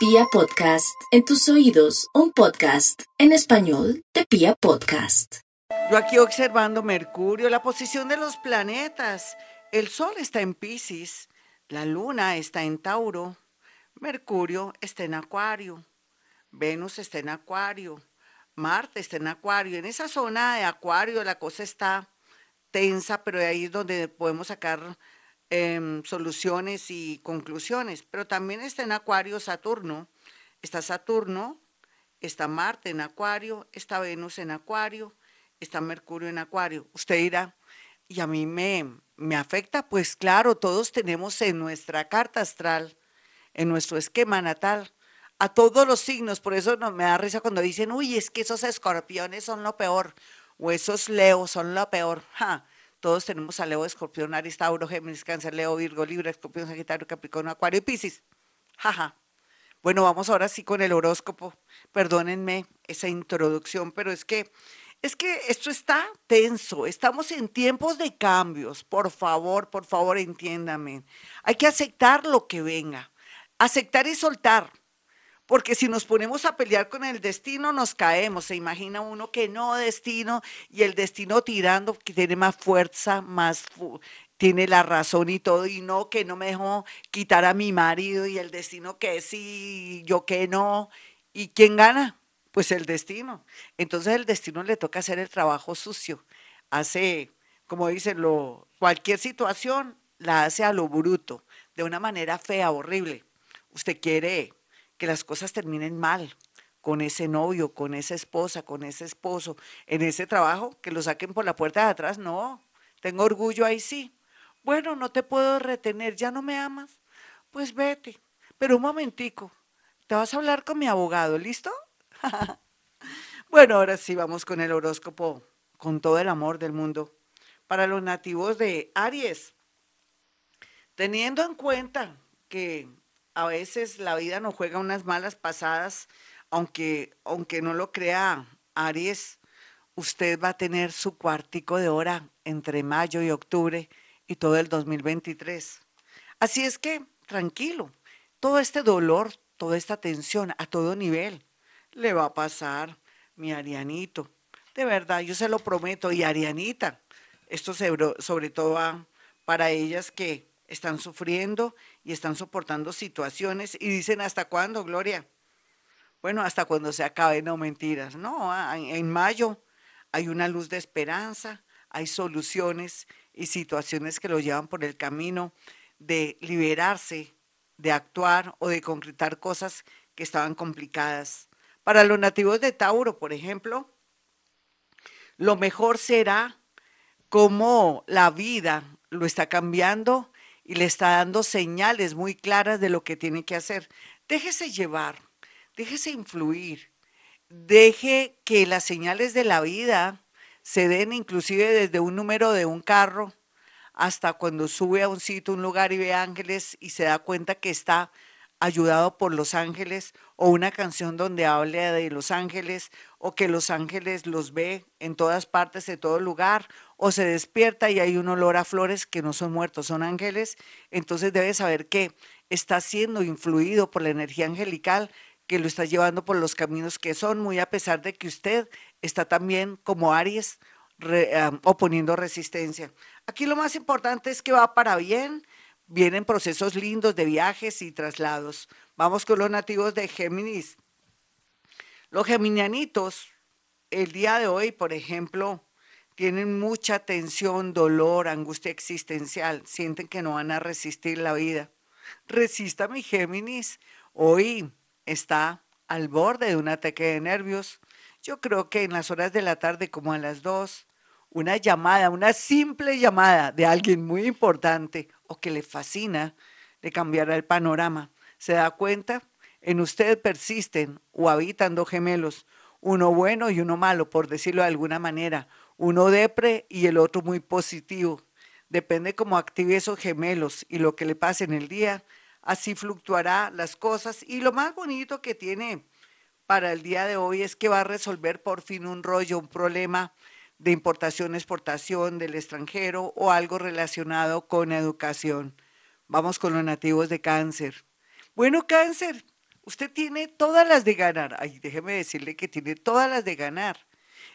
Pia Podcast, en tus oídos, un podcast en español de Pia Podcast. Yo aquí observando Mercurio, la posición de los planetas. El Sol está en Pisces, la Luna está en Tauro, Mercurio está en Acuario, Venus está en Acuario, Marte está en Acuario. En esa zona de Acuario la cosa está tensa, pero ahí es donde podemos sacar em, soluciones y conclusiones. Pero también está en Acuario Saturno. Está Saturno, está Marte en Acuario, está Venus en Acuario, está Mercurio en Acuario. Usted dirá, y a mí me, me afecta, pues claro, todos tenemos en nuestra carta astral, en nuestro esquema natal, a todos los signos. Por eso no, me da risa cuando dicen, uy, es que esos escorpiones son lo peor o esos Leo son lo peor. Todos tenemos a Leo, Escorpión, Aries, Tauro, Géminis, Cáncer, Leo, Virgo, Libra, Escorpión, Sagitario, Capricornio, Acuario y Piscis. Jaja. Bueno, vamos ahora sí con el horóscopo. Perdónenme esa introducción, pero es que es que esto está tenso, estamos en tiempos de cambios, por favor, por favor, entiéndame. Hay que aceptar lo que venga, aceptar y soltar. Porque si nos ponemos a pelear con el destino, nos caemos. Se imagina uno que no destino y el destino tirando, que tiene más fuerza, más tiene la razón y todo, y no, que no me dejó quitar a mi marido y el destino que sí, yo que no. ¿Y quién gana? Pues el destino. Entonces el destino le toca hacer el trabajo sucio. Hace, como dicen, lo, cualquier situación la hace a lo bruto, de una manera fea, horrible. Usted quiere que las cosas terminen mal con ese novio, con esa esposa, con ese esposo, en ese trabajo, que lo saquen por la puerta de atrás. No, tengo orgullo ahí sí. Bueno, no te puedo retener, ya no me amas. Pues vete. Pero un momentico, te vas a hablar con mi abogado, ¿listo? bueno, ahora sí vamos con el horóscopo, con todo el amor del mundo. Para los nativos de Aries, teniendo en cuenta que a veces la vida nos juega unas malas pasadas, aunque, aunque no lo crea Aries, usted va a tener su cuartico de hora entre mayo y octubre y todo el 2023. Así es que, tranquilo, todo este dolor, toda esta tensión a todo nivel le va a pasar, mi Arianito. De verdad, yo se lo prometo. Y Arianita, esto sobre todo para ellas que están sufriendo y están soportando situaciones y dicen, ¿hasta cuándo, Gloria? Bueno, hasta cuando se acabe, no mentiras. No, en mayo hay una luz de esperanza, hay soluciones y situaciones que lo llevan por el camino de liberarse, de actuar o de concretar cosas que estaban complicadas. Para los nativos de Tauro, por ejemplo, lo mejor será cómo la vida lo está cambiando y le está dando señales muy claras de lo que tiene que hacer. Déjese llevar, déjese influir, deje que las señales de la vida se den inclusive desde un número de un carro hasta cuando sube a un sitio, un lugar y ve ángeles y se da cuenta que está ayudado por los ángeles o una canción donde hable de los ángeles o que los ángeles los ve en todas partes de todo lugar o se despierta y hay un olor a flores que no son muertos, son ángeles, entonces debe saber que está siendo influido por la energía angelical que lo está llevando por los caminos que son, muy a pesar de que usted está también como Aries oponiendo resistencia. Aquí lo más importante es que va para bien, vienen procesos lindos de viajes y traslados. Vamos con los nativos de Géminis. Los geminianitos, el día de hoy, por ejemplo, tienen mucha tensión, dolor, angustia existencial, sienten que no van a resistir la vida. Resista mi Géminis, hoy está al borde de un ataque de nervios. Yo creo que en las horas de la tarde, como a las dos, una llamada, una simple llamada de alguien muy importante o que le fascina, le cambiará el panorama. ¿Se da cuenta? En usted persisten o habitan dos gemelos, uno bueno y uno malo, por decirlo de alguna manera, uno depre y el otro muy positivo. Depende cómo active esos gemelos y lo que le pase en el día, así fluctuará las cosas. Y lo más bonito que tiene para el día de hoy es que va a resolver por fin un rollo, un problema de importación, exportación del extranjero o algo relacionado con educación. Vamos con los nativos de cáncer. Bueno, cáncer, usted tiene todas las de ganar. Ay, déjeme decirle que tiene todas las de ganar.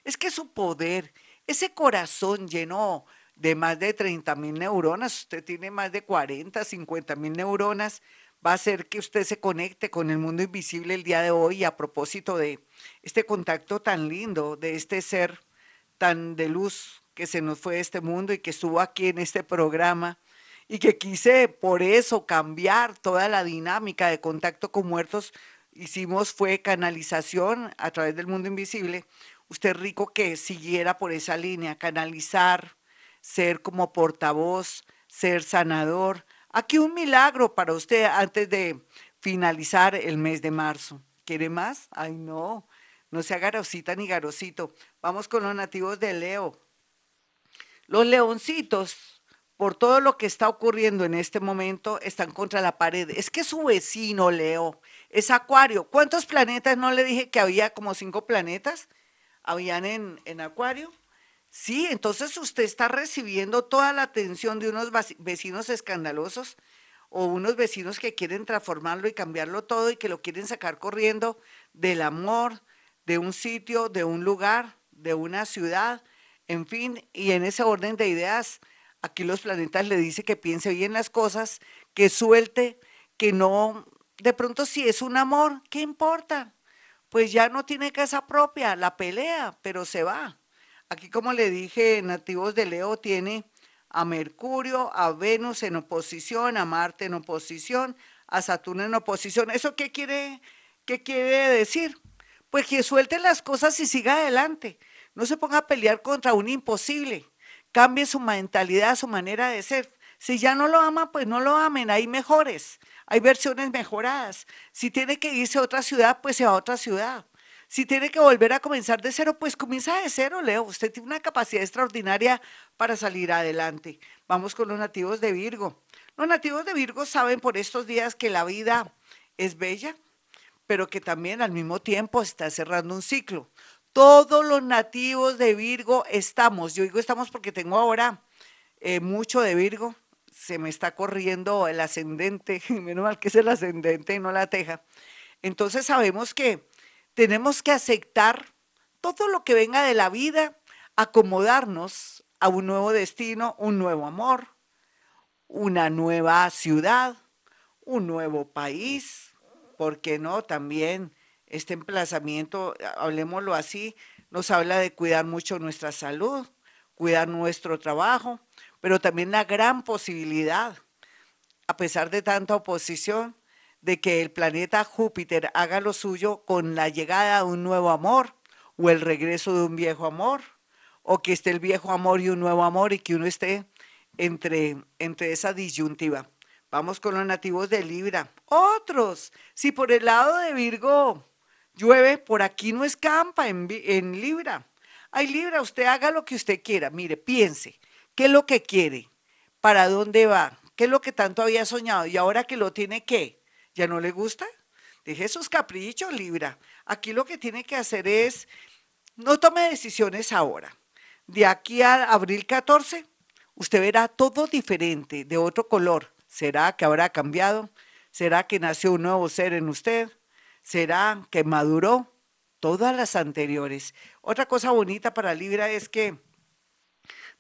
Es que su poder, ese corazón lleno de más de 30 mil neuronas, usted tiene más de 40, 50 mil neuronas, va a hacer que usted se conecte con el mundo invisible el día de hoy a propósito de este contacto tan lindo, de este ser tan de luz que se nos fue de este mundo y que estuvo aquí en este programa y que quise por eso cambiar toda la dinámica de contacto con muertos. Hicimos fue canalización a través del mundo invisible. Usted rico que siguiera por esa línea, canalizar, ser como portavoz, ser sanador. Aquí un milagro para usted antes de finalizar el mes de marzo. ¿Quiere más? Ay, no, no sea garosita ni garosito. Vamos con los nativos de Leo. Los leoncitos por todo lo que está ocurriendo en este momento, están contra la pared. Es que su vecino, Leo, es Acuario. ¿Cuántos planetas? No le dije que había como cinco planetas. ¿Habían en, en Acuario? Sí, entonces usted está recibiendo toda la atención de unos vecinos escandalosos o unos vecinos que quieren transformarlo y cambiarlo todo y que lo quieren sacar corriendo del amor, de un sitio, de un lugar, de una ciudad, en fin, y en ese orden de ideas Aquí los planetas le dice que piense bien las cosas, que suelte, que no, de pronto si es un amor, ¿qué importa? Pues ya no tiene casa propia, la pelea, pero se va. Aquí como le dije, nativos de Leo tiene a Mercurio, a Venus en oposición, a Marte en oposición, a Saturno en oposición. ¿Eso qué quiere, qué quiere decir? Pues que suelte las cosas y siga adelante. No se ponga a pelear contra un imposible cambie su mentalidad, su manera de ser. Si ya no lo ama, pues no lo amen, hay mejores, hay versiones mejoradas. Si tiene que irse a otra ciudad, pues se va a otra ciudad. Si tiene que volver a comenzar de cero, pues comienza de cero, Leo. Usted tiene una capacidad extraordinaria para salir adelante. Vamos con los nativos de Virgo. Los nativos de Virgo saben por estos días que la vida es bella, pero que también al mismo tiempo está cerrando un ciclo. Todos los nativos de Virgo estamos. Yo digo estamos porque tengo ahora eh, mucho de Virgo. Se me está corriendo el ascendente, menos mal que es el ascendente y no la teja. Entonces sabemos que tenemos que aceptar todo lo que venga de la vida, acomodarnos a un nuevo destino, un nuevo amor, una nueva ciudad, un nuevo país, ¿por qué no? También este emplazamiento, hablemoslo así, nos habla de cuidar mucho nuestra salud, cuidar nuestro trabajo, pero también la gran posibilidad, a pesar de tanta oposición, de que el planeta Júpiter haga lo suyo con la llegada de un nuevo amor o el regreso de un viejo amor, o que esté el viejo amor y un nuevo amor y que uno esté entre, entre esa disyuntiva. Vamos con los nativos de Libra. Otros, si por el lado de Virgo Llueve, por aquí no escampa en, en Libra. Ay, Libra, usted haga lo que usted quiera. Mire, piense, ¿qué es lo que quiere? ¿Para dónde va? ¿Qué es lo que tanto había soñado? Y ahora que lo tiene, ¿qué? ¿Ya no le gusta? Deje sus caprichos, Libra. Aquí lo que tiene que hacer es, no tome decisiones ahora. De aquí a abril 14, usted verá todo diferente, de otro color. ¿Será que habrá cambiado? ¿Será que nació un nuevo ser en usted? será que maduró todas las anteriores. Otra cosa bonita para Libra es que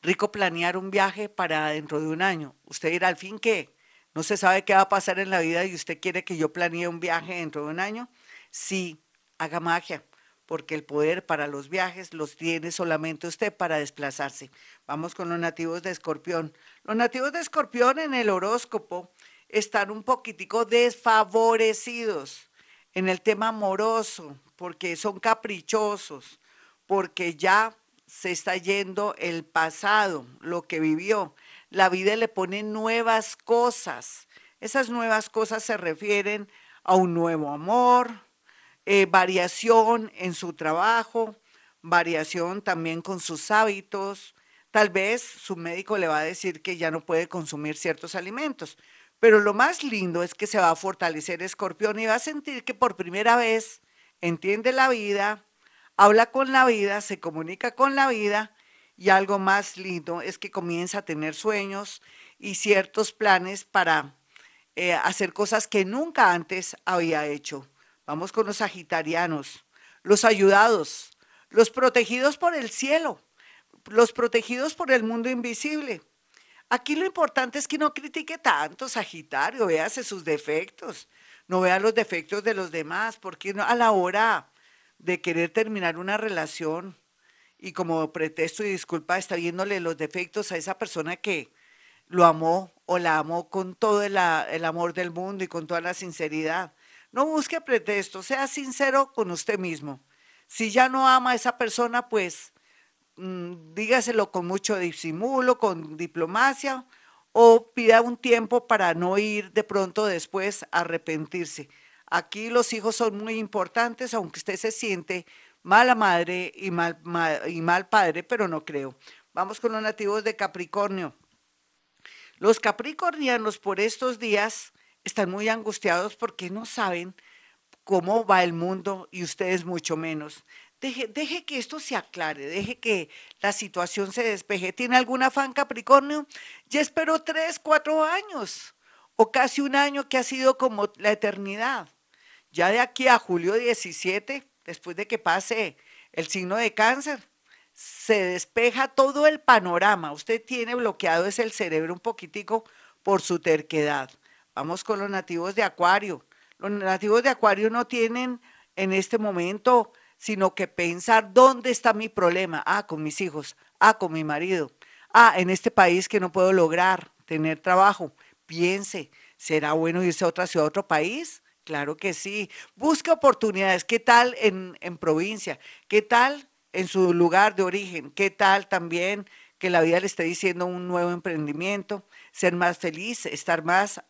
rico planear un viaje para dentro de un año. Usted dirá al fin que no se sabe qué va a pasar en la vida y usted quiere que yo planee un viaje dentro de un año. Sí, haga magia, porque el poder para los viajes los tiene solamente usted para desplazarse. Vamos con los nativos de Escorpión. Los nativos de Escorpión en el horóscopo están un poquitico desfavorecidos en el tema amoroso, porque son caprichosos, porque ya se está yendo el pasado, lo que vivió. La vida le pone nuevas cosas. Esas nuevas cosas se refieren a un nuevo amor, eh, variación en su trabajo, variación también con sus hábitos. Tal vez su médico le va a decir que ya no puede consumir ciertos alimentos, pero lo más lindo es que se va a fortalecer Escorpión y va a sentir que por primera vez entiende la vida, habla con la vida, se comunica con la vida y algo más lindo es que comienza a tener sueños y ciertos planes para eh, hacer cosas que nunca antes había hecho. Vamos con los sagitarianos, los ayudados, los protegidos por el cielo, los protegidos por el mundo invisible. Aquí lo importante es que no critique tanto, Sagitario, véase sus defectos, no vea los defectos de los demás, porque a la hora de querer terminar una relación y como pretexto y disculpa está viéndole los defectos a esa persona que lo amó o la amó con todo el, el amor del mundo y con toda la sinceridad. No busque pretexto, sea sincero con usted mismo. Si ya no ama a esa persona, pues mm, dígaselo con mucho disimulo, con diplomacia, o pida un tiempo para no ir de pronto después a arrepentirse. Aquí los hijos son muy importantes, aunque usted se siente mala madre y mal padre, pero no creo. Vamos con los nativos de Capricornio. Los capricornianos por estos días están muy angustiados porque no saben cómo va el mundo y ustedes mucho menos. Deje, deje, que esto se aclare, deje que la situación se despeje. ¿Tiene algún afán Capricornio? Ya esperó tres, cuatro años o casi un año que ha sido como la eternidad. Ya de aquí a julio 17, después de que pase el signo de cáncer, se despeja todo el panorama. Usted tiene bloqueado es el cerebro un poquitico por su terquedad. Vamos con los nativos de Acuario. Los nativos de Acuario no tienen en este momento sino que pensar dónde está mi problema. Ah, con mis hijos. Ah, con mi marido. Ah, en este país que no puedo lograr tener trabajo. Piense, ¿será bueno irse a otra ciudad, a otro país? Claro que sí. Busque oportunidades. ¿Qué tal en, en provincia? ¿Qué tal en su lugar de origen? ¿Qué tal también que la vida le esté diciendo un nuevo emprendimiento? Ser más feliz, estar más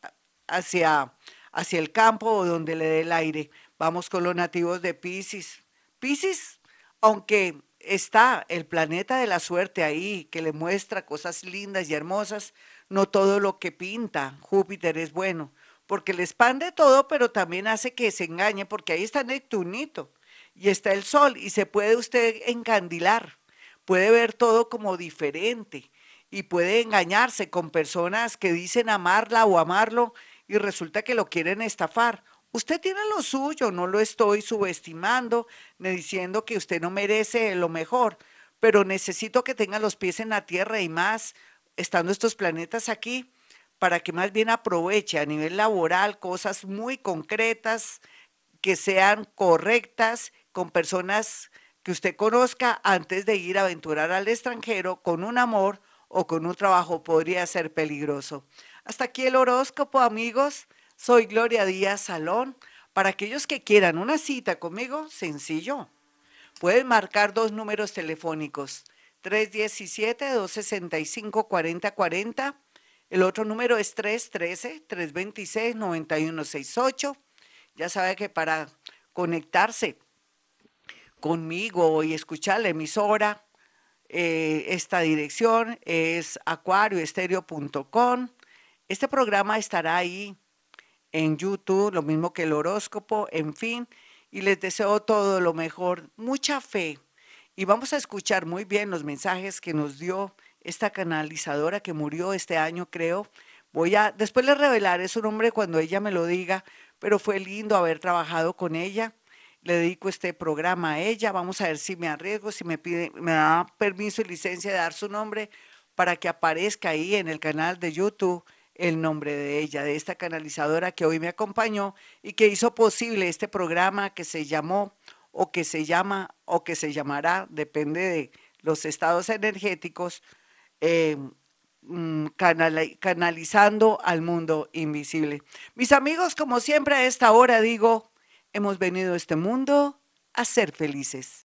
hacia, hacia el campo o donde le dé el aire. Vamos con los nativos de Pisces. Pisces, aunque está el planeta de la suerte ahí, que le muestra cosas lindas y hermosas, no todo lo que pinta Júpiter es bueno, porque le expande todo, pero también hace que se engañe, porque ahí está Neptunito y está el Sol y se puede usted encandilar, puede ver todo como diferente y puede engañarse con personas que dicen amarla o amarlo y resulta que lo quieren estafar. Usted tiene lo suyo, no lo estoy subestimando ni diciendo que usted no merece lo mejor, pero necesito que tenga los pies en la tierra y más estando estos planetas aquí para que más bien aproveche a nivel laboral cosas muy concretas, que sean correctas con personas que usted conozca antes de ir a aventurar al extranjero con un amor o con un trabajo podría ser peligroso. Hasta aquí el horóscopo, amigos. Soy Gloria Díaz Salón. Para aquellos que quieran una cita conmigo, sencillo. Pueden marcar dos números telefónicos, 317-265-4040. El otro número es 313-326-9168. Ya sabe que para conectarse conmigo y escuchar la emisora, eh, esta dirección es acuarioestereo.com este programa estará ahí en YouTube, lo mismo que el horóscopo, en fin, y les deseo todo lo mejor, mucha fe. Y vamos a escuchar muy bien los mensajes que nos dio esta canalizadora que murió este año, creo. Voy a, después les revelaré su nombre cuando ella me lo diga, pero fue lindo haber trabajado con ella. Le dedico este programa a ella. Vamos a ver si me arriesgo, si me pide, me da permiso y licencia de dar su nombre para que aparezca ahí en el canal de YouTube el nombre de ella, de esta canalizadora que hoy me acompañó y que hizo posible este programa que se llamó o que se llama o que se llamará, depende de los estados energéticos, eh, mm, canalizando al mundo invisible. Mis amigos, como siempre a esta hora digo, hemos venido a este mundo a ser felices.